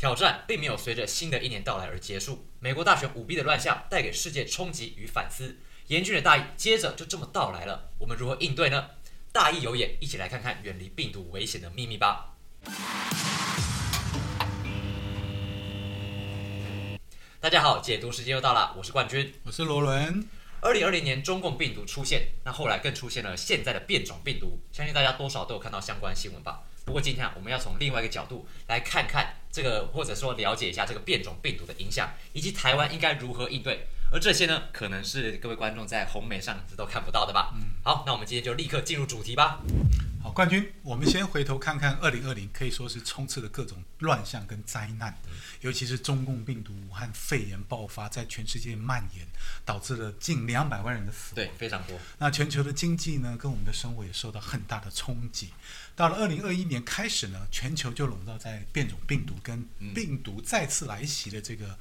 挑战并没有随着新的一年到来而结束。美国大选舞弊的乱象带给世界冲击与反思，严峻的大疫接着就这么到来了。我们如何应对呢？大疫有眼，一起来看看远离病毒危险的秘密吧。大家好，解读时间又到了，我是冠军，我是罗伦。二零二零年中共病毒出现，那后来更出现了现在的变种病毒，相信大家多少都有看到相关新闻吧。不过今天啊，我们要从另外一个角度来看看这个，或者说了解一下这个变种病毒的影响，以及台湾应该如何应对。而这些呢，可能是各位观众在红媒上是都看不到的吧。嗯，好，那我们今天就立刻进入主题吧。好，冠军，我们先回头看看二零二零，可以说是充斥了各种乱象跟灾难，尤其是中共病毒武汉肺炎爆发，在全世界蔓延，导致了近两百万人的死。对，非常多。那全球的经济呢，跟我们的生活也受到很大的冲击。到了二零二一年开始呢，全球就笼罩在变种病毒跟病毒再次来袭的这个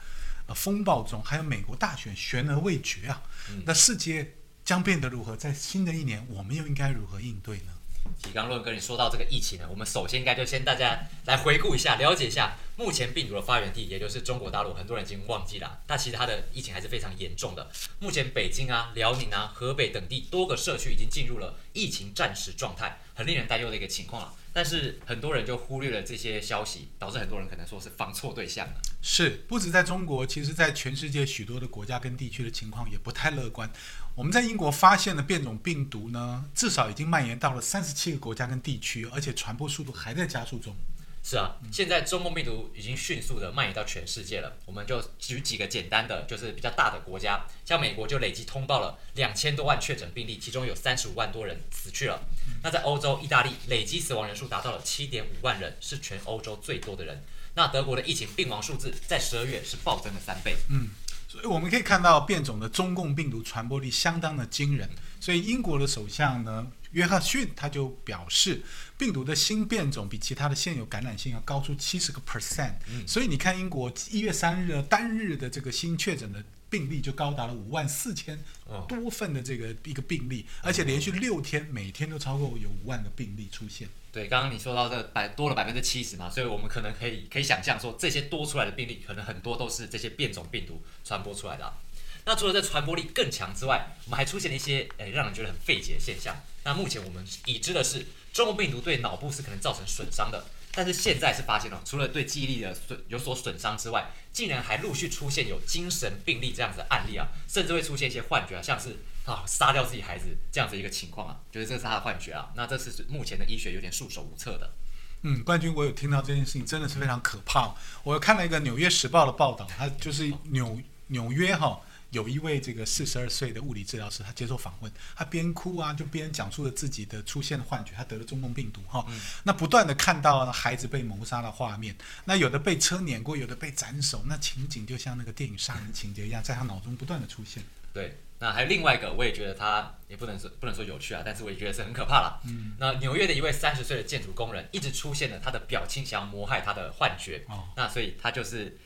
呃风暴中，还有美国大选悬而未决啊。那世界将变得如何？在新的一年，我们又应该如何应对呢？提纲论跟你说到这个疫情呢，我们首先应该就先大家来回顾一下，了解一下目前病毒的发源地，也就是中国大陆。很多人已经忘记了，但其实它的疫情还是非常严重的。目前北京啊、辽宁啊、河北等地多个社区已经进入了疫情战时状态，很令人担忧的一个情况了。但是很多人就忽略了这些消息，导致很多人可能说是防错对象了。是，不止在中国，其实在全世界许多的国家跟地区的情况也不太乐观。我们在英国发现的变种病毒呢，至少已经蔓延到了三十七个国家跟地区，而且传播速度还在加速中。是啊，现在中共病毒已经迅速的蔓延到全世界了。我们就举几个简单的，就是比较大的国家，像美国就累计通报了两千多万确诊病例，其中有三十五万多人死去了。那在欧洲，意大利累计死亡人数达到了七点五万人，是全欧洲最多的人。那德国的疫情病亡数字在十二月是暴增了三倍。嗯。所以我们可以看到，变种的中共病毒传播力相当的惊人。所以英国的首相呢，约翰逊他就表示，病毒的新变种比其他的现有感染性要高出七十个 percent。所以你看，英国一月三日单日的这个新确诊的。病例就高达了五万四千多份的这个一个病例，而且连续六天每天都超过有五万个病例出现。对，刚刚你说到这百多了百分之七十嘛，所以我们可能可以可以想象说，这些多出来的病例可能很多都是这些变种病毒传播出来的。那除了在传播力更强之外，我们还出现了一些诶让人觉得很费解的现象。那目前我们已知的是，中国病毒对脑部是可能造成损伤的。但是现在是发现了，除了对记忆力的损有所损伤之外，竟然还陆续出现有精神病例这样子的案例啊，甚至会出现一些幻觉啊，像是啊杀掉自己孩子这样子一个情况啊，就是这是他的幻觉啊。那这是目前的医学有点束手无策的。嗯，冠军，我有听到这件事情，真的是非常可怕。我看了一个《纽约时报》的报道，它就是纽纽约哈。有一位这个四十二岁的物理治疗师，他接受访问，他边哭啊，就边讲述了自己的出现幻觉，他得了中共病毒哈。那不断的看到孩子被谋杀的画面，那有的被车碾过，有的被斩首，那情景就像那个电影杀人情节一样，在他脑中不断的出现。对，那还有另外一个，我也觉得他也不能说不能说有趣啊，但是我也觉得是很可怕了。嗯，那纽约的一位三十岁的建筑工人，一直出现了他的表情想要谋害他的幻觉。哦，那所以他就是。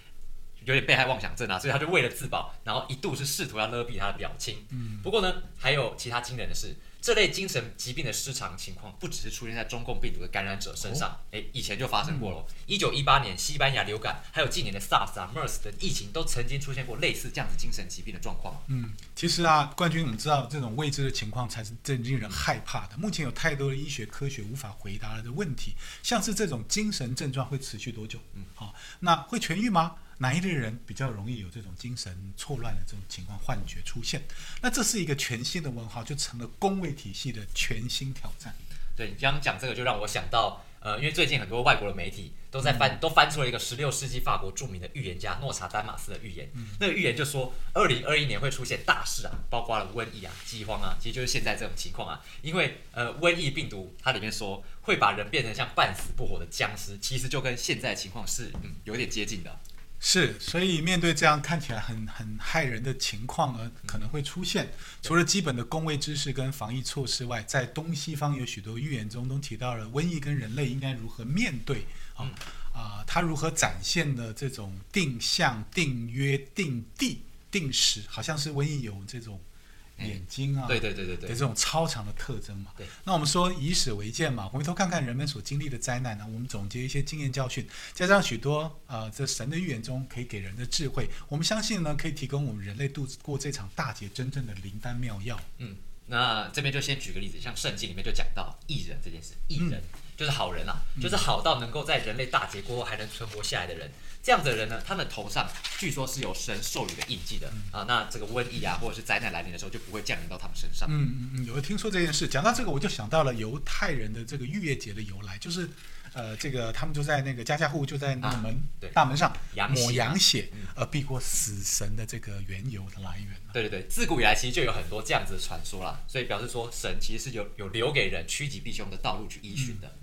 有点被害妄想症啊，所以他就为了自保，然后一度是试图要勒毙他的表亲。嗯，不过呢，还有其他惊人的是，这类精神疾病的失常情况，不只是出现在中共病毒的感染者身上，哎，以前就发生过了。一九一八年西班牙流感，还有近年的 SARS 啊、MERS 等疫情，都曾经出现过类似这样子精神疾病的状况。嗯，其实啊，冠军，我们知道这种未知的情况才是最令人害怕的。目前有太多的医学科学无法回答的问题，像是这种精神症状会持续多久？嗯，好，那会痊愈吗？哪一类人比较容易有这种精神错乱的这种情况、幻觉出现？那这是一个全新的问号，就成了工位体系的全新挑战。对你刚刚讲这个，就让我想到，呃，因为最近很多外国的媒体都在翻，都翻出了一个十六世纪法国著名的预言家诺查丹马斯的预言。那个预言就说，二零二一年会出现大事啊，包括了瘟疫啊、饥荒啊，其实就是现在这种情况啊。因为呃，瘟疫病毒它里面说会把人变成像半死不活的僵尸，其实就跟现在情况是嗯有点接近的。是，所以面对这样看起来很很害人的情况呢，可能会出现。除了基本的工位知识跟防疫措施外，在东西方有许多预言中都提到了瘟疫跟人类应该如何面对。啊啊，它如何展现的这种定向、定约、定地、定时，好像是瘟疫有这种哎眼睛啊，对对对对对的这，种超强的特征嘛。对，那我们说以史为鉴嘛，回头看看人们所经历的灾难呢，我们总结一些经验教训，加上许多呃这神的预言中可以给人的智慧，我们相信呢，可以提供我们人类度过这场大劫真正的灵丹妙药。嗯，那这边就先举个例子，像圣经里面就讲到义人这件事，义人、就是好人啊，就是好到能够在人类大劫过后还能存活下来的人。这样子的人呢，他们头上据说是有神授予的印记的、啊，那这个瘟疫啊，或者是灾难来临的时候，就不会降临到他们身上。嗯嗯嗯，有听说这件事。讲到这个，我就想到了犹太人的这个逾越节的由来，就是呃，这个他们就在那个家家户户就在那个门、对大门上抹羊血嗯，而避过死神的这个缘由的来源。对对对，自古以来其实就有很多这样子的传说啦，所以表示说神其实是有有留给人趋吉避凶的道路去依循的。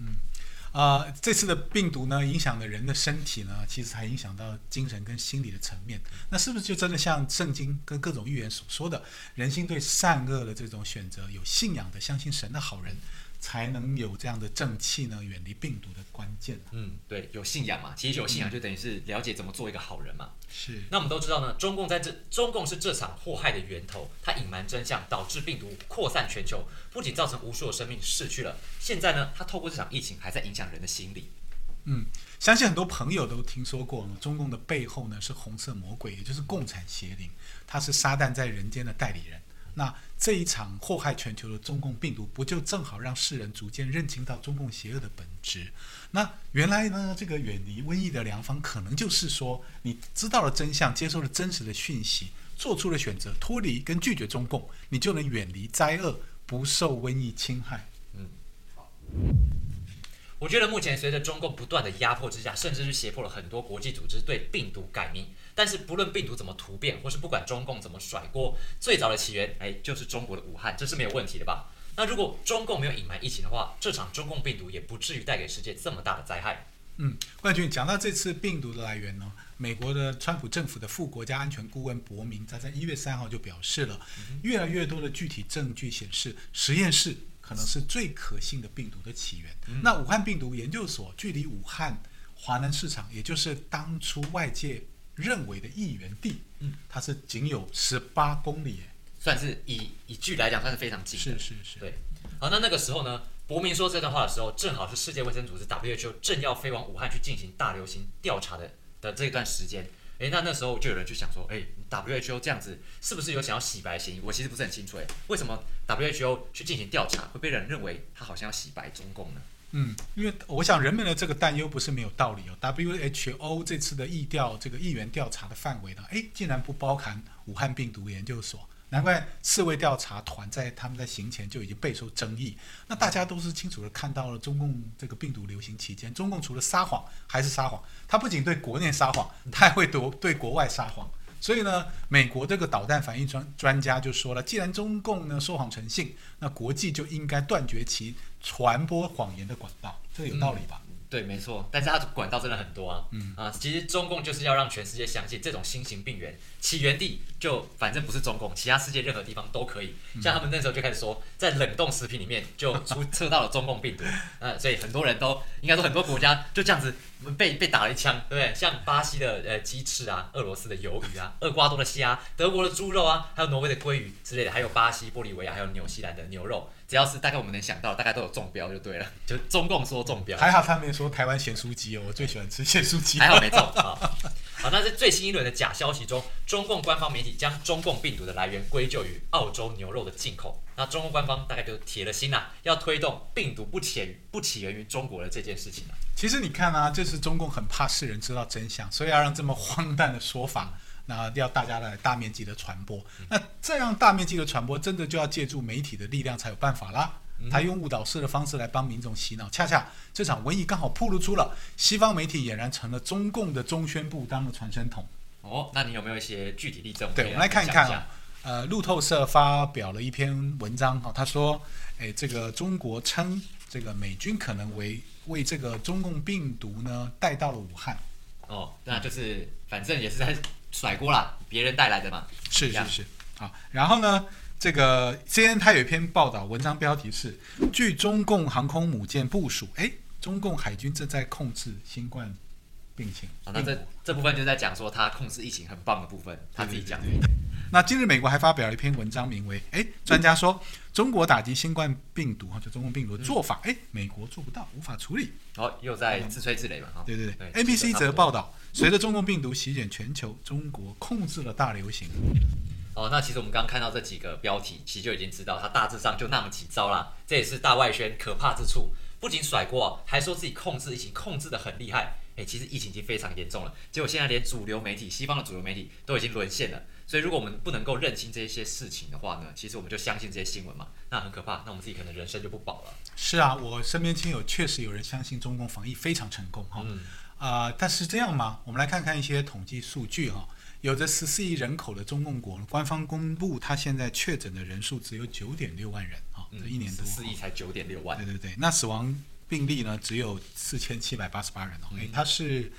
啊，这次的病毒呢，影响了人的身体呢，其实还影响到精神跟心理的层面。那是不是就真的像圣经跟各种预言所说的，人心对善恶的这种选择，有信仰的、相信神的好人，才能有这样的正气呢，远离病毒的关键呢？嗯，对，有信仰嘛，其实有信仰就等于是了解怎么做一个好人嘛。是，那我们都知道呢，中共在这中共是这场祸害的源头，它隐瞒真相，导致病毒扩散全球，不仅造成无数的生命逝去了，现在呢，它透过这场疫情还在影响人的心理。嗯，相信很多朋友都听说过，中共的背后呢是红色魔鬼，也就是共产邪灵，它是撒旦在人间的代理人。那这一场祸害全球的中共病毒，不就正好让世人逐渐认清到中共邪恶的本质？那原来呢，这个远离瘟疫的良方，可能就是说，你知道了真相，接受了真实的讯息，做出了选择，脱离跟拒绝中共，你就能远离灾厄，不受瘟疫侵害。嗯，好我觉得目前随着中共不断的压迫之下，甚至是胁迫了很多国际组织对病毒改名。但是不论病毒怎么突变，或是不管中共怎么甩锅，最早的起源哎就是中国的武汉，这是没有问题的吧？那如果中共没有隐瞒疫情的话，这场中共病毒也不至于带给世界这么大的灾害。嗯，冠军讲到这次病毒的来源呢，美国的川普政府的副国家安全顾问伯明，他在一月三号就表示了，越来越多的具体证据显示，实验室可能是最可信的病毒的起源。那武汉病毒研究所距离武汉华南市场，也就是当初外界认为的疫源地，嗯，它是仅有十八公里。算是以以距来讲算是非常近。是是是，对，好，那那个时候呢，伯明说这段话的时候，正好是世界卫生组织 WHO 正要飞往武汉去进行大流行调查的的这段时间。诶，那那时候就有人去想说，诶 WHO 这样子是不是有想要洗白嫌疑？我其实不是很清楚，诶，为什么 WHO 去进行调查会被人认为他好像要洗白中共呢？嗯，因为我想人们的这个担忧不是没有道理哦。WHO 这次的疫调这个议员调查的范围呢，哎，竟然不包含武汉病毒研究所，难怪刺猬调查团在他们在行前就已经备受争议。那大家都是清楚的看到了，中共这个病毒流行期间，中共除了撒谎还是撒谎，他不仅对国内撒谎，他还会对对国外撒谎。所以呢，美国这个导弹反应专专家就说了，既然中共呢说谎成性，那国际就应该断绝其传播谎言的管道，这个有道理吧？对，没错，但是它的管道真的很多啊。嗯啊，其实中共就是要让全世界相信这种新型病源起源地就反正不是中共，其他世界任何地方都可以。像他们那时候就开始说，在冷冻食品里面就出测到了中共病毒，呃，所以很多人都应该说很多国家就这样子被被打了一枪，对不对？像巴西的呃鸡翅啊，俄罗斯的鱿鱼啊，厄瓜多的虾，德国的猪肉啊，还有挪威的鲑鱼之类的，还有巴西、玻利维亚还有纽西兰的牛肉，只要是大概我们能想到，大概都有中标就对了，就中共说中标。还好他没说台湾咸酥鸡哦，我最喜欢吃咸酥鸡。还好没中啊。好，那在最新一轮的假消息中，中共官方媒体将中共病毒的来源归咎于澳洲牛肉的进口。那中共官方大概就铁了心呐、要推动病毒不起于不起源于中国的这件事情啊。其实你看啊，这是中共很怕世人知道真相，所以要让这么荒诞的说法，那要大家来大面积的传播。那这样大面积的传播，真的就要借助媒体的力量才有办法啦。他用误导式的方式来帮民众洗脑，恰恰这场瘟疫刚好暴露出了西方媒体俨然成了中共的中宣部当了传声筒。哦，那你有没有一些具体例证？对，我们来看一看啊。呃，路透社发表了一篇文章哈，他说，哎，这个中国称这个美军可能为为这个中共病毒呢带到了武汉。哦，那就是反正也是在甩锅啦，别人带来的嘛。是是是，好，然后呢，这个 CNN 它有一篇报道，文章标题是“据中共航空母舰部署，哎，中共海军正在控制新冠病情”好，那这这部分就在讲说他控制疫情很棒的部分，他自己讲的。那今日美国还发表了一篇文章，名为“哎，专家说中国打击新冠病毒哈，就中共病毒的做法，哎，美国做不到，无法处理。”哦，又在自吹自擂嘛？哈，对对对。NBC 则报道，随着中共病毒席卷全球，中国控制了大流行。哦，那其实我们刚刚看到这几个标题，其实就已经知道它大致上就那么几招啦。这也是大外宣可怕之处，不仅甩锅，还说自己控制疫情控制的很厉害。哎，其实疫情已经非常严重了，结果现在连主流媒体，西方的主流媒体都已经沦陷了。所以，如果我们不能够认清这些事情的话呢，其实我们就相信这些新闻嘛，那很可怕，那我们自己可能人生就不保了。是啊，我身边亲友确实有人相信中共防疫非常成功哈，啊，但是这样吗？我们来看看一些统计数据哈，有着十四亿人口的中共国，官方公布他现在确诊的人数只有九点六万人啊，这一年多四亿才九点六万，对对对，那死亡。病例呢只有四千七百八十八人哦，哎，它是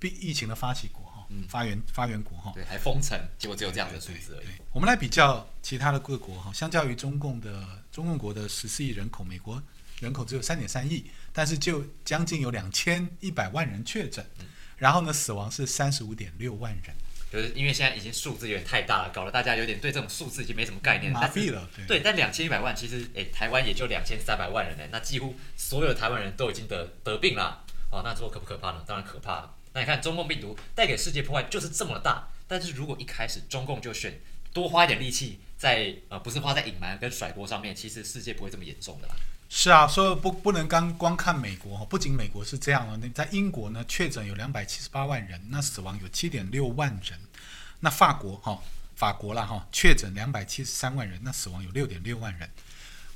病疫情的发起国哈，发源发源国哈，对，还封城，结果只有这样的数字而已。我们来比较其他的各国哈，相较于中共的中共国的十四亿人口，美国人口只有三点三亿，但是就将近有两千一百万人确诊，然后呢死亡是三十五点六万人。就是因为现在已经数字有点太大了，搞得大家有点对这种数字已经没什么概念。麻痹了，对。但两千一百万其实，诶，台湾也就两千三百万人呢，那几乎所有的台湾人都已经得得病了。哦，那说可不可怕呢？当然可怕。那你看中共病毒带给世界破坏就是这么大，但是如果一开始中共就选多花一点力气在呃，不是花在隐瞒跟甩锅上面，其实世界不会这么严重的啦。是啊，所以不不能刚光看美国哈，不仅美国是这样啊，那在英国呢，确诊有两百七十八万人，那死亡有七点六万人。那法国哈，法国了哈，确诊两百七十三万人，那死亡有六点六万人。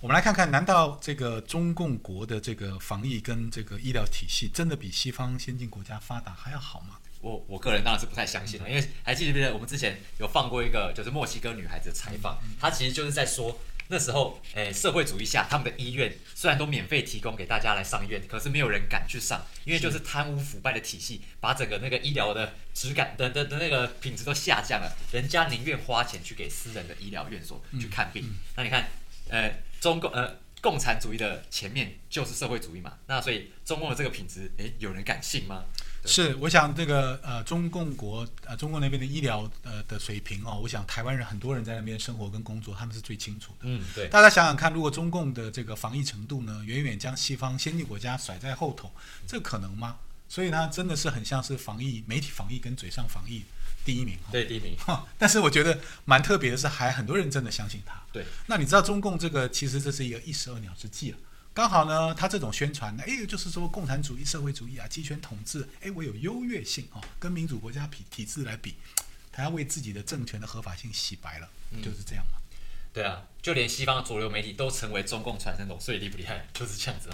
我们来看看，难道这个中共国的这个防疫跟这个医疗体系真的比西方先进国家发达还要好吗？我我个人当然是不太相信了，因为还记不记得我们之前有放过一个就是墨西哥女孩子的采访，她其实就是在说。那时候，诶，社会主义下，他们的医院虽然都免费提供给大家来上医院，可是没有人敢去上，因为就是贪污腐败的体系，把整个那个医疗的质感的的的那个品质都下降了。人家宁愿花钱去给私人的医疗院所去看病。那你看，呃，中共呃共产主义的前面就是社会主义嘛，那所以中共的这个品质，诶，有人敢信吗？是，我想这个呃，中共国呃，中共那边的医疗呃的水平哦，我想台湾人很多人在那边生活跟工作，他们是最清楚的。嗯，对。大家想想看，如果中共的这个防疫程度呢，远远将西方先进国家甩在后头，这可能吗？所以呢，真的是很像是防疫媒体防疫跟嘴上防疫第一名。对，第一名。但是我觉得蛮特别的是，还很多人真的相信他。对。那你知道中共这个其实这是一个一石二鸟之计了。刚好呢，他这种宣传呢，哎，就是说共产主义、社会主义啊，集权统治，哎，我有优越性哦，跟民主国家比体制来比，他要为自己的政权的合法性洗白了，就是这样嘛。对啊，就连西方的主流媒体都成为中共传声筒，所以厉不厉害？就是这样子。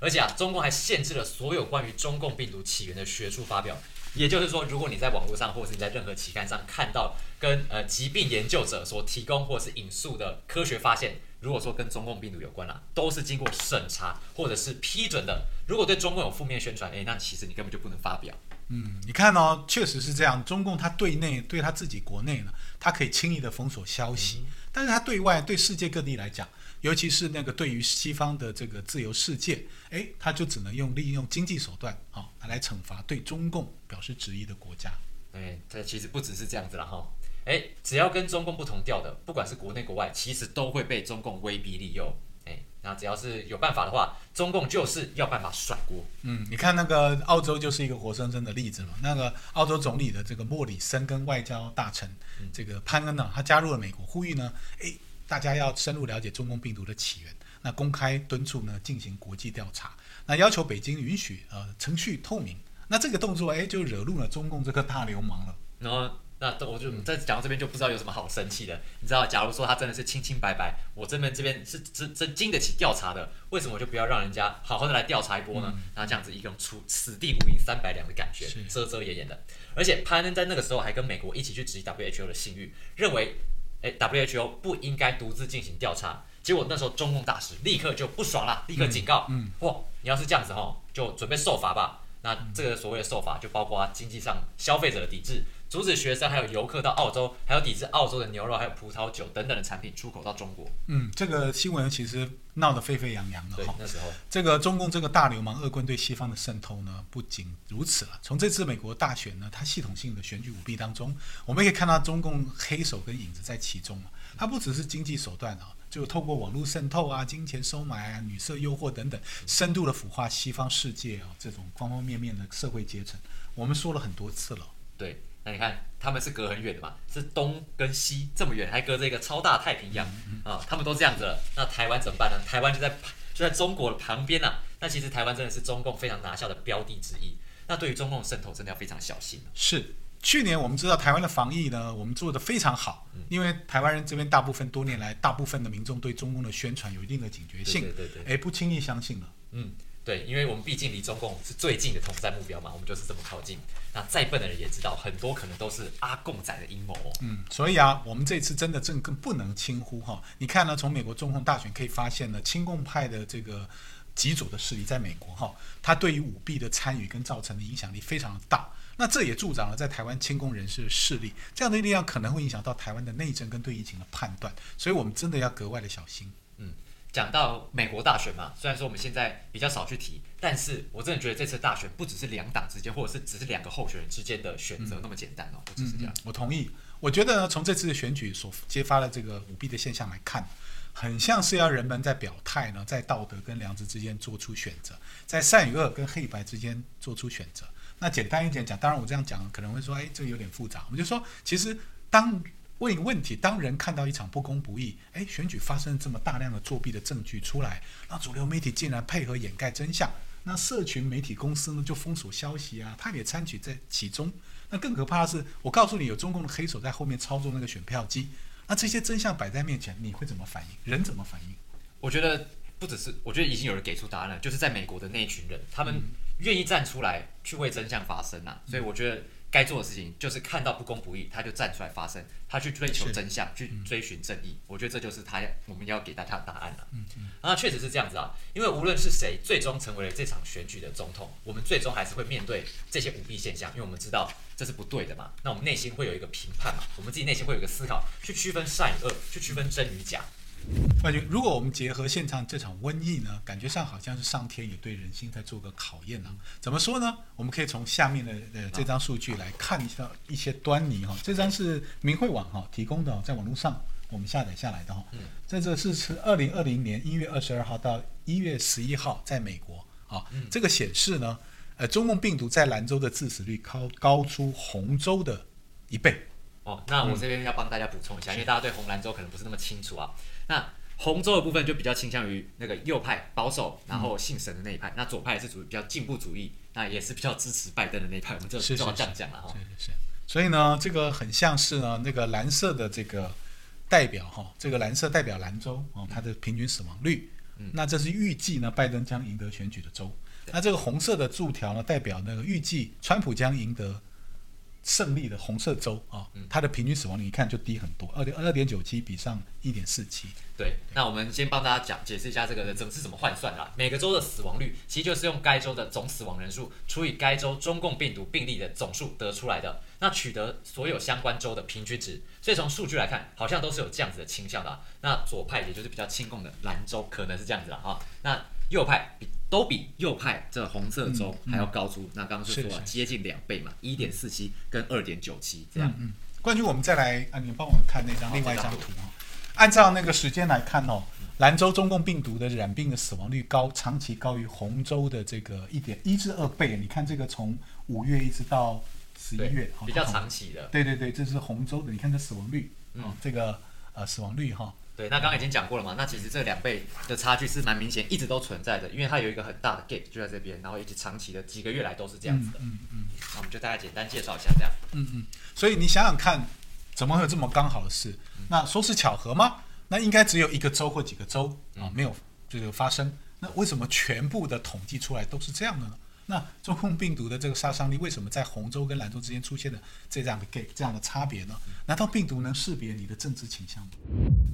而且啊，中共还限制了所有关于中共病毒起源的学术发表，也就是说，如果你在网络上或者是你在任何期刊上看到跟呃疾病研究者所提供或者是引述的科学发现。如果说跟中共病毒有关啦，都是经过审查或者是批准的。如果对中共有负面宣传，诶，那其实你根本就不能发表。嗯，你看哦，确实是这样。中共它对内对他自己国内呢，它可以轻易的封锁消息，但是它对外对世界各地来讲，尤其是那个对于西方的这个自由世界，诶，他就只能用利用经济手段啊来惩罚对中共表示质疑的国家。诶，这其实不只是这样子了哈。哎，只要跟中共不同调的，不管是国内国外，其实都会被中共威逼利诱。哎，那只要是有办法的话，中共就是要办法甩锅。嗯，你看那个澳洲就是一个活生生的例子嘛。那个澳洲总理的这个莫里森跟外交大臣这个潘恩呢，他加入了美国，呼吁呢，哎，大家要深入了解中共病毒的起源，那公开敦促呢进行国际调查，那要求北京允许呃程序透明。那这个动作哎，就惹怒了中共这个大流氓了。然后。那我就在讲到这边就不知道有什么好生气的，你知道，假如说他真的是清清白白，我这边这边是真真经得起调查的，为什么我就不要让人家好好的来调查一波呢？那这样子一个出此地无银三百两的感觉，遮遮掩掩的。而且潘恩在那个时候还跟美国一起去质疑 WHO 的信誉，认为哎 WHO 不应该独自进行调查。结果那时候中共大使立刻就不爽了，立刻警告，嗯，哇，你要是这样子哈，就准备受罚吧。那这个所谓的受罚就包括经济上消费者的抵制，阻止学生还有游客到澳洲，还有抵制澳洲的牛肉还有葡萄酒等等的产品出口到中国。嗯，这个新闻其实闹得沸沸扬扬的对哈，。那时候这个中共这个大流氓恶棍对西方的渗透呢，不仅如此了。从这次美国大选呢，它系统性的选举舞弊当中，我们可以看到中共黑手跟影子在其中啊。它不只是经济手段啊，就透过网络渗透啊、金钱收买啊、女色诱惑等等，深度的腐化西方世界啊这种方方面面的社会阶层。我们说了很多次了。对，那你看他们是隔很远的嘛，是东跟西这么远，还隔着一个超大太平洋啊，他们都这样子了，那台湾怎么办呢？台湾就在就在中国的旁边啊，那其实台湾真的是中共非常拿下的标的之一。那对于中共的渗透，真的要非常小心。是，去年我们知道台湾的防疫呢，我们做得非常好，因为台湾人这边大部分多年来，大部分的民众对中共的宣传有一定的警觉性，对对对对哎，不轻易相信了。嗯，对，因为我们毕竟离中共是最近的统战目标嘛，我们就是这么靠近。那再笨的人也知道，很多可能都是阿共仔的阴谋哦。嗯，所以啊，我们这次真的正更不能轻忽哈。你看呢，从美国中共大选可以发现呢，亲共派的这个极左的势力在美国哈，它对于舞弊的参与跟造成的影响力非常的大。那这也助长了在台湾亲共人士的势力，这样的力量可能会影响到台湾的内政跟对疫情的判断，所以我们真的要格外的小心。嗯讲到美国大选嘛，虽然说我们现在比较少去提，但是我真的觉得这次大选不只是两党之间，或者是只是两个候选人之间的选择那么简单哦，不只是这样。我同意。我觉得呢，从这次的选举所揭发的这个舞弊的现象来看，很像是要人们在表态呢，在道德跟良知之间做出选择，在善与恶跟黑白之间做出选择。那简单一点讲，当然我这样讲可能会说，哎，这个有点复杂。我们就说，其实当问一个问题，当人看到一场不公不义，哎，选举发生这么大量的作弊的证据出来，那主流媒体竟然配合掩盖真相，那社群媒体公司呢就封锁消息啊，他也参与在其中。那更可怕的是，我告诉你，有中共的黑手在后面操作那个选票机。那这些真相摆在面前，你会怎么反应？人怎么反应？我觉得不只是，我觉得已经有人给出答案了，就是在美国的那一群人，他们愿意站出来去为真相发声啊。所以我觉得该做的事情就是看到不公不义，他就站出来发声，他去追求真相，去追寻正义。我觉得这就是他我们要给大家的答案了。嗯嗯，那确实是这样子啊，因为无论是谁最终成为了这场选举的总统，我们最终还是会面对这些舞弊现象，因为我们知道这是不对的嘛。那我们内心会有一个评判嘛，我们自己内心会有一个思考，去区分善与恶，去区分真与假。冠军，如果我们结合现场这场瘟疫呢，感觉上好像是上天也对人心在做个考验啊。怎么说呢？我们可以从下面的呃这张数据来看一下一些端倪哈、这张是明慧网哈、提供的哦，在网络上我们下载下来的哈、嗯在这是是二零二零年一月二十二号到一月十一号，在美国啊、这个显示呢，呃，中共病毒在兰州的致死率高高出洪州的一倍。哦，那我这边要帮大家补充一下，因为大家对红兰州可能不是那么清楚啊。那红州的部分就比较倾向于那个右派保守，然后信神的那一派；那左派是属于比较进步主义，那也是比较支持拜登的那一派。我们就是就要是这样讲了哈。是是是。所以呢，这个很像是呢那个蓝色的这个代表哈，这个蓝色代表兰州哦，它的平均死亡率。嗯那这是预计呢，拜登将赢得选举的州。那这个红色的柱条呢，代表那个预计川普将赢得胜利的红色州啊，嗯它的平均死亡率一看就低很多，二点二点九七比上一点四七。对，那我们先帮大家讲解释一下这个怎么是怎么换算的啦。每个州的死亡率其实就是用该州的总死亡人数除以该州中共病毒病例的总数得出来的，那取得所有相关州的平均值。所以从数据来看，好像都是有这样子的倾向的啊、那左派也就是比较亲共的兰州可能是这样子了啊。那右派比都比右派这红色州还要高出，那刚刚是说接近两倍嘛，一点四七跟二点九七这样。嗯，冠军，我们再来啊，你帮我看那张好另外一张图哦。按照那个时间来看哦，兰州中共病毒的染病的死亡率高，长期高于红州的这个一点一至二倍。你看这个从五月一直到十一月，哦比较它长期的。对对对，这是红州的，你看这死亡率，嗯哦，这个呃死亡率哈、对，那刚刚已经讲过了嘛，那其实这两倍的差距是蛮明显，一直都存在的，因为它有一个很大的 gap 就在这边，然后一直长期的几个月来都是这样子的。嗯嗯那我们就大概简单介绍一下这样。嗯嗯，所以你想想看，怎么会有这么刚好的事？那说是巧合吗？那应该只有一个州或几个州啊没有这个发生。那为什么全部的统计出来都是这样的呢？那中共病毒的这个杀伤力为什么在红州跟蓝州之间出现了这样的 gap 这样的差别呢？难道病毒能识别你的政治倾向吗？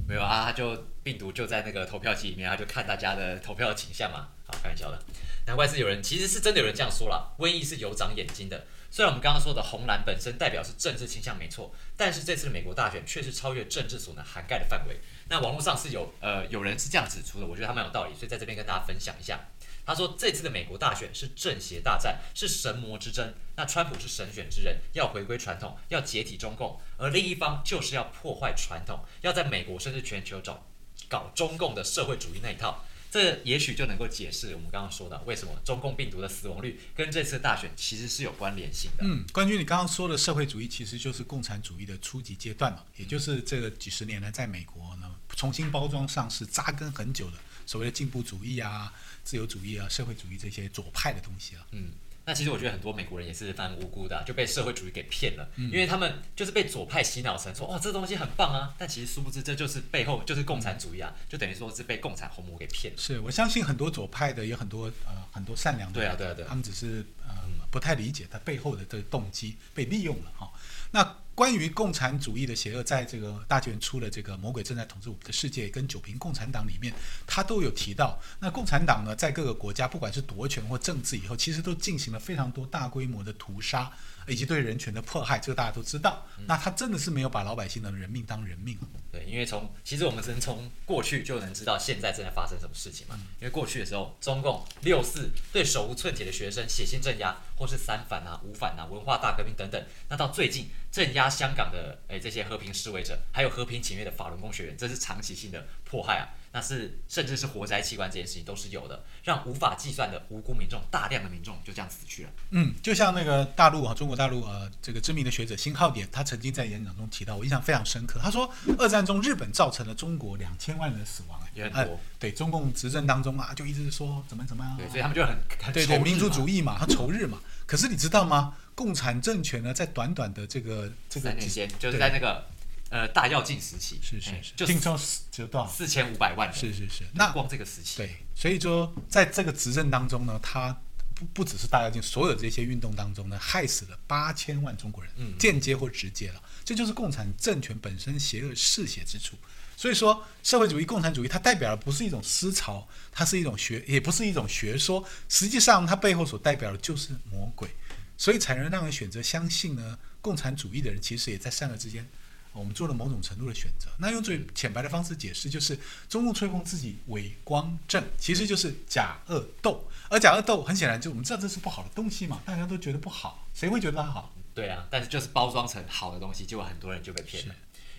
没有啊，就病毒就在那个投票机里面，他就看大家的投票的倾向嘛。好，开玩笑的。难怪是有人，其实是真的有人这样说了，瘟疫是有长眼睛的。虽然我们刚刚说的红蓝本身代表是政治倾向没错，但是这次的美国大选却是超越政治所能涵盖的范围。那网络上是有呃有人是这样指出的，我觉得他蛮有道理，所以在这边跟大家分享一下。他说这次的美国大选是正邪大战，是神魔之争。那川普是神选之人，要回归传统，要解体中共；而另一方就是要破坏传统，要在美国甚至全球找搞中共的社会主义那一套。这也许就能够解释我们刚刚说的为什么中共病毒的死亡率跟这次大选其实是有关联性的。嗯，关于你刚刚说的社会主义，其实就是共产主义的初级阶段嘛，也就是这个几十年来在美国呢重新包装上市、扎根很久的所谓的进步主义啊、自由主义啊、社会主义这些左派的东西啊。嗯。那其实我觉得很多美国人也是蛮无辜的，就被社会主义给骗了，因为他们就是被左派洗脑成说，哇，这东西很棒啊，但其实殊不知这就是背后就是共产主义啊，就等于说是被共产红魔给骗了。是我相信很多左派的有很多呃很多善良的，对啊对啊对，他们只是呃不太理解他背后的这个动机被利用了哈。那关于共产主义的邪恶，在这个大卷出的这个《魔鬼正在统治我们的世界》跟《九瓶共产党》里面，他都有提到。那共产党呢，在各个国家，不管是夺权或政治以后，其实都进行了非常多大规模的屠杀。以及对人权的迫害，这个大家都知道。那他真的是没有把老百姓的人命当人命。对，因为从其实我们只能从过去就能知道现在正在发生什么事情嘛。因为过去的时候，中共六四对手无寸铁的学生血腥镇压，或是三反啊、五反啊、文化大革命等等。那到最近镇压香港的诶这些和平示威者，还有和平请愿的法轮功学员，这是长期性的迫害啊。那是甚至是活摘器官这件事情都是有的，让无法计算的无辜民众，大量的民众就这样死去了。嗯，就像那个大陆啊，中国大陆呃，这个知名的学者辛浩典，他曾经在演讲中提到，我印象非常深刻。他说，二战中日本造成了中国两千万人的死亡，也很多。对，中共执政当中啊，就一直说怎么怎么样。对，所以他们就很对对民族主义嘛，他仇日嘛。可是你知道吗？共产政权呢，在短短的这个这个三年间，就是在那个。呃，大跃进时期是是是，就听说只有多少四千五百万人，是是是。那光这个时期，对，所以说在这个执政当中呢，他不不只是大跃进，所有这些运动当中呢，害死了八千万中国人，嗯，间接或直接了，这就是共产政权本身邪恶嗜血之处。所以说，社会主义、共产主义，它代表的不是一种思潮，它是一种学，也不是一种学说，实际上它背后所代表的就是魔鬼，所以才能让人选择相信呢，共产主义的人其实也在善恶之间。我们做了某种程度的选择，那用最浅白的方式解释，就是中共吹捧自己伪光正，其实就是假恶斗。而假恶斗很显然就我们知道这是不好的东西嘛，大家都觉得不好，谁会觉得它好？对啊，但是就是包装成好的东西，结果很多人就被骗了。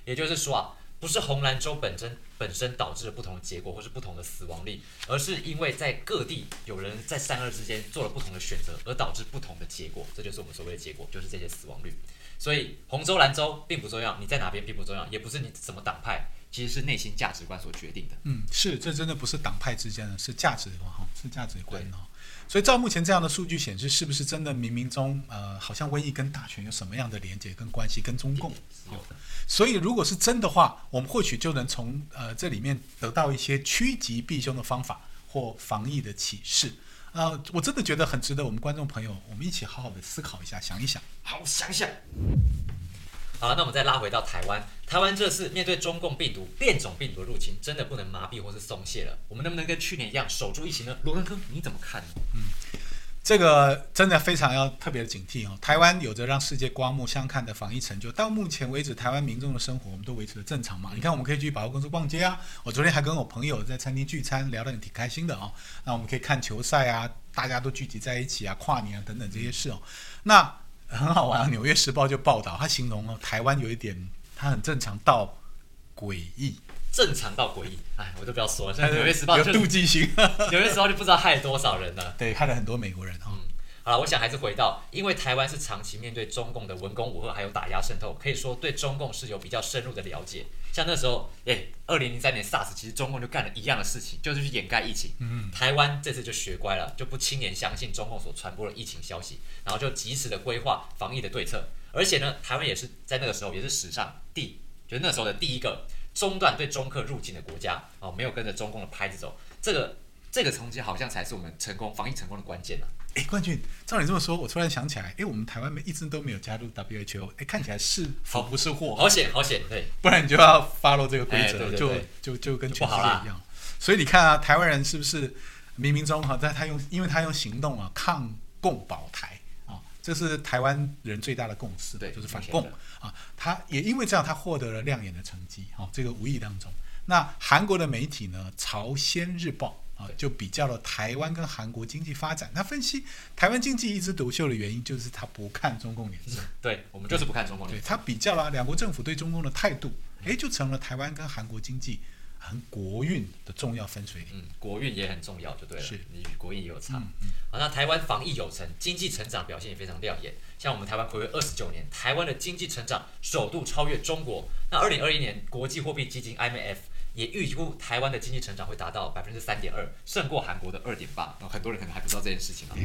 也就是说啊，不是红蓝州本身本身导致了不同的结果，或是不同的死亡率，而是因为在各地有人在三二之间做了不同的选择，而导致不同的结果。这就是我们所谓的结果，就是这些死亡率。所以红州蓝州并不重要，你在哪边并不重要，也不是你什么党派，其实是内心价值观所决定的。嗯，是，这真的不是党派之间的，是价值观哈，是价值观哦。所以照目前这样的数据显示，是不是真的冥冥中呃，好像瘟疫跟大选有什么样的连接跟关系？跟中共有。所以如果是真的话，我们或许就能从呃这里面得到一些趋吉避凶的方法或防疫的启示。呃，我真的觉得很值得我们观众朋友，我们一起好好的思考一下，想一想，好想想。好，那我们再拉回到台湾，台湾这次面对中共病毒变种病毒的入侵，真的不能麻痹或是松懈了。我们能不能跟去年一样守住疫情呢？罗根科，你怎么看呢？嗯。这个真的非常要特别的警惕哦。台湾有着让世界刮目相看的防疫成就，到目前为止，台湾民众的生活我们都维持的正常嘛？你看，我们可以去百货公司逛街啊。我昨天还跟我朋友在餐厅聚餐，聊得挺开心的哦。那我们可以看球赛啊，大家都聚集在一起啊，跨年啊等等这些事哦。那很好玩啊，《纽约时报》就报道，他形容哦，台湾有一点，它很正常到诡异。正常到诡异，哎，我就不要说了。现在《纽约时报》有妒忌心，《纽约时报》就不知道害了多少人了。对，害了很多美国人嗯，好了，我想还是回到，因为台湾是长期面对中共的文攻武赫，还有打压渗透，可以说对中共是有比较深入的了解。像那时候，哎，二零零三年 SARS，其实中共就干了一样的事情，就是去掩盖疫情。嗯，台湾这次就学乖了，就不轻言相信中共所传播的疫情消息，然后就及时的规划防疫的对策。而且呢，台湾也是在那个时候，也是史上第，就是那时候的第一个。中断对中客入境的国家哦，没有跟着中共的拍子走，这个这个成绩好像才是我们成功防疫成功的关键啊。哎，冠军，照你这么说，我突然想起来，哎，我们台湾没一直都没有加入 WHO，哎，看起来是福不是祸，好险好险，对，不然你就要 follow 这个规则，就就就跟全世界一样。所以你看啊，台湾人是不是冥冥中哈，在他用，因为他用行动啊抗共保台啊，这是台湾人最大的共识，对就是反共啊。他也因为这样，他获得了亮眼的成绩，哈、这个无意当中。那韩国的媒体呢，《朝鲜日报》啊，就比较了台湾跟韩国经济发展。他分析台湾经济一枝独秀的原因，就是他不看中共脸色。对我们就是不看中共对脸色。他比较了两国政府对中共的态度，哎，就成了台湾跟韩国经济很国运的重要分水岭。嗯，国运也很重要，就对了。是你与国运也有差。嗯好，那台湾防疫有成，经济成长表现也非常亮眼。像我们台湾回归二十九年，台湾的经济成长首度超越中国。那二零二一年，国际货币基金 IMF 也预估台湾的经济成长会达到百分之三点二，胜过韩国的二点八。很多人可能还不知道这件事情啊。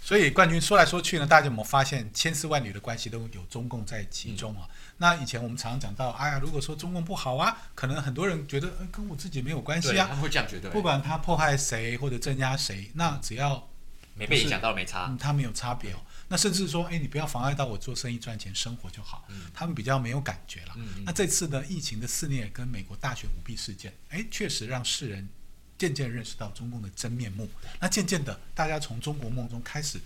所以冠军说来说去呢，大家有没有发现千丝万缕的关系都有中共在其中啊？那以前我们常常讲到，哎呀，如果说中共不好啊，可能很多人觉得、呃、跟我自己没有关系啊，他啊，们会这样觉得。不管他迫害谁或者镇压谁，那只要没被影响到没差。嗯，他没有差别哦。那甚至说，哎，你不要妨碍到我做生意赚钱生活就好。他们比较没有感觉了。那这次的疫情的肆虐跟美国大选舞弊事件，哎，确实让世人渐渐认识到中共的真面目。那渐渐的，大家从中国梦中开始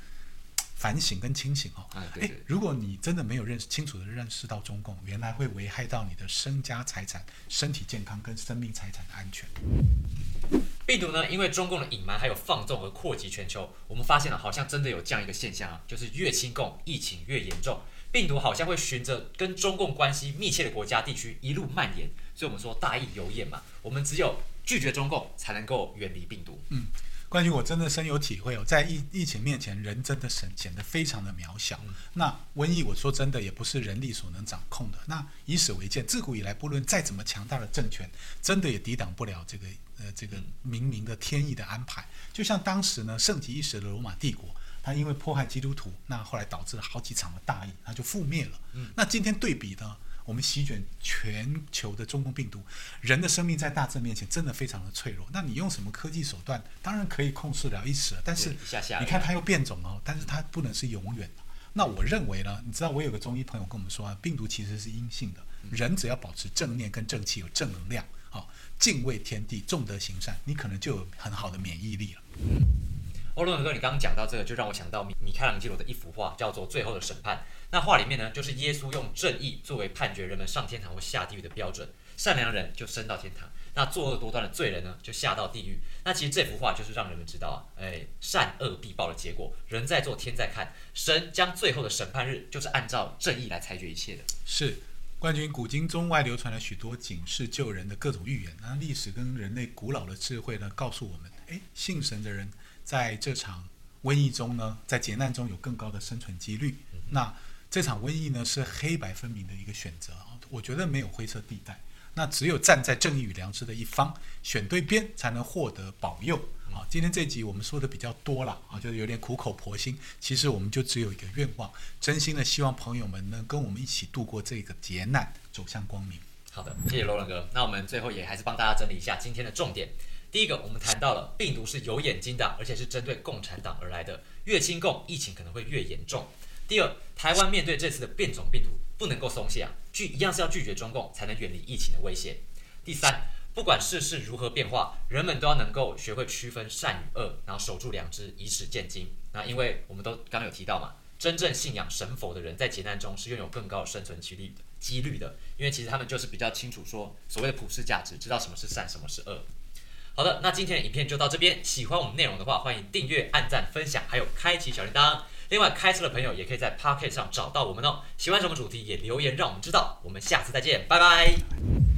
反省跟清醒哦。哎如果你真的没有认识清楚的认识到中共，原来会危害到你的身家财产、身体健康跟生命财产的安全。病毒呢，因为中共的隐瞒还有放纵而扩及全球，我们发现了好像真的有这样一个现象啊，就是越亲共，疫情越严重，病毒好像会循着跟中共关系密切的国家地区一路蔓延，所以我们说大义有眼嘛，我们只有拒绝中共才能够远离病毒。嗯关于我真的深有体会哦，在疫疫情面前，人真的显显得非常的渺小。那瘟疫，我说真的也不是人力所能掌控的。那以史为鉴，自古以来，不论再怎么强大的政权，真的也抵挡不了这个呃这个冥冥的天意的安排。就像当时呢，盛极一时的罗马帝国，它因为迫害基督徒，那后来导致了好几场的大疫，它就覆灭了。那今天对比呢？我们席卷全球的中共病毒，人的生命在大自然面前真的非常的脆弱。那你用什么科技手段，当然可以控制了一时了，但是你看它又变种了，但是它不能是永远的。那我认为呢，你知道我有个中医朋友跟我们说啊，病毒其实是阴性的，人只要保持正念跟正气，有正能量，好，敬畏天地，重德行善，你可能就有很好的免疫力了。欧伦哥，你刚刚讲到这个，就让我想到米米开朗基罗的一幅画，叫做《最后的审判》。那画里面呢，就是耶稣用正义作为判决人们上天堂或下地狱的标准，善良人就升到天堂，那作恶多端的罪人呢，就下到地狱。那其实这幅画就是让人们知道啊，哎，善恶必报的结果，人在做，天在看，神将最后的审判日就是按照正义来裁决一切的。是冠军，古今中外流传了许多警示救人的各种预言。那历史跟人类古老的智慧呢，告诉我们，诶，信神的人在这场瘟疫中呢，在劫难中有更高的生存几率。那这场瘟疫呢，是黑白分明的一个选择啊，我觉得没有灰色地带。那只有站在正义与良知的一方，选对边，才能获得保佑啊！今天这集我们说的比较多了啊，就是有点苦口婆心。其实我们就只有一个愿望，真心的希望朋友们能跟我们一起度过这个劫难，走向光明。好的，谢谢罗伦哥。那我们最后也还是帮大家整理一下今天的重点。第一个，我们谈到了病毒是有眼睛的，而且是针对共产党而来的，越亲共，疫情可能会越严重。第二，台湾面对这次的变种病毒，不能够松懈啊，拒一样是要拒绝中共，才能远离疫情的威胁。第三，不管世事如何变化，人们都要能够学会区分善与恶，然后守住良知，以史见今。那因为我们都刚刚有提到嘛，真正信仰神佛的人，在劫难中是拥有更高的生存几率的几率的，因为其实他们就是比较清楚说所谓的普世价值，知道什么是善，什么是恶。好的，那今天的影片就到这边。喜欢我们内容的话，欢迎订阅、按赞、分享，还有开启小铃铛。另外，开车的朋友也可以在 Pocket 上找到我们哦。喜欢什么主题也留言让我们知道。我们下次再见，拜拜。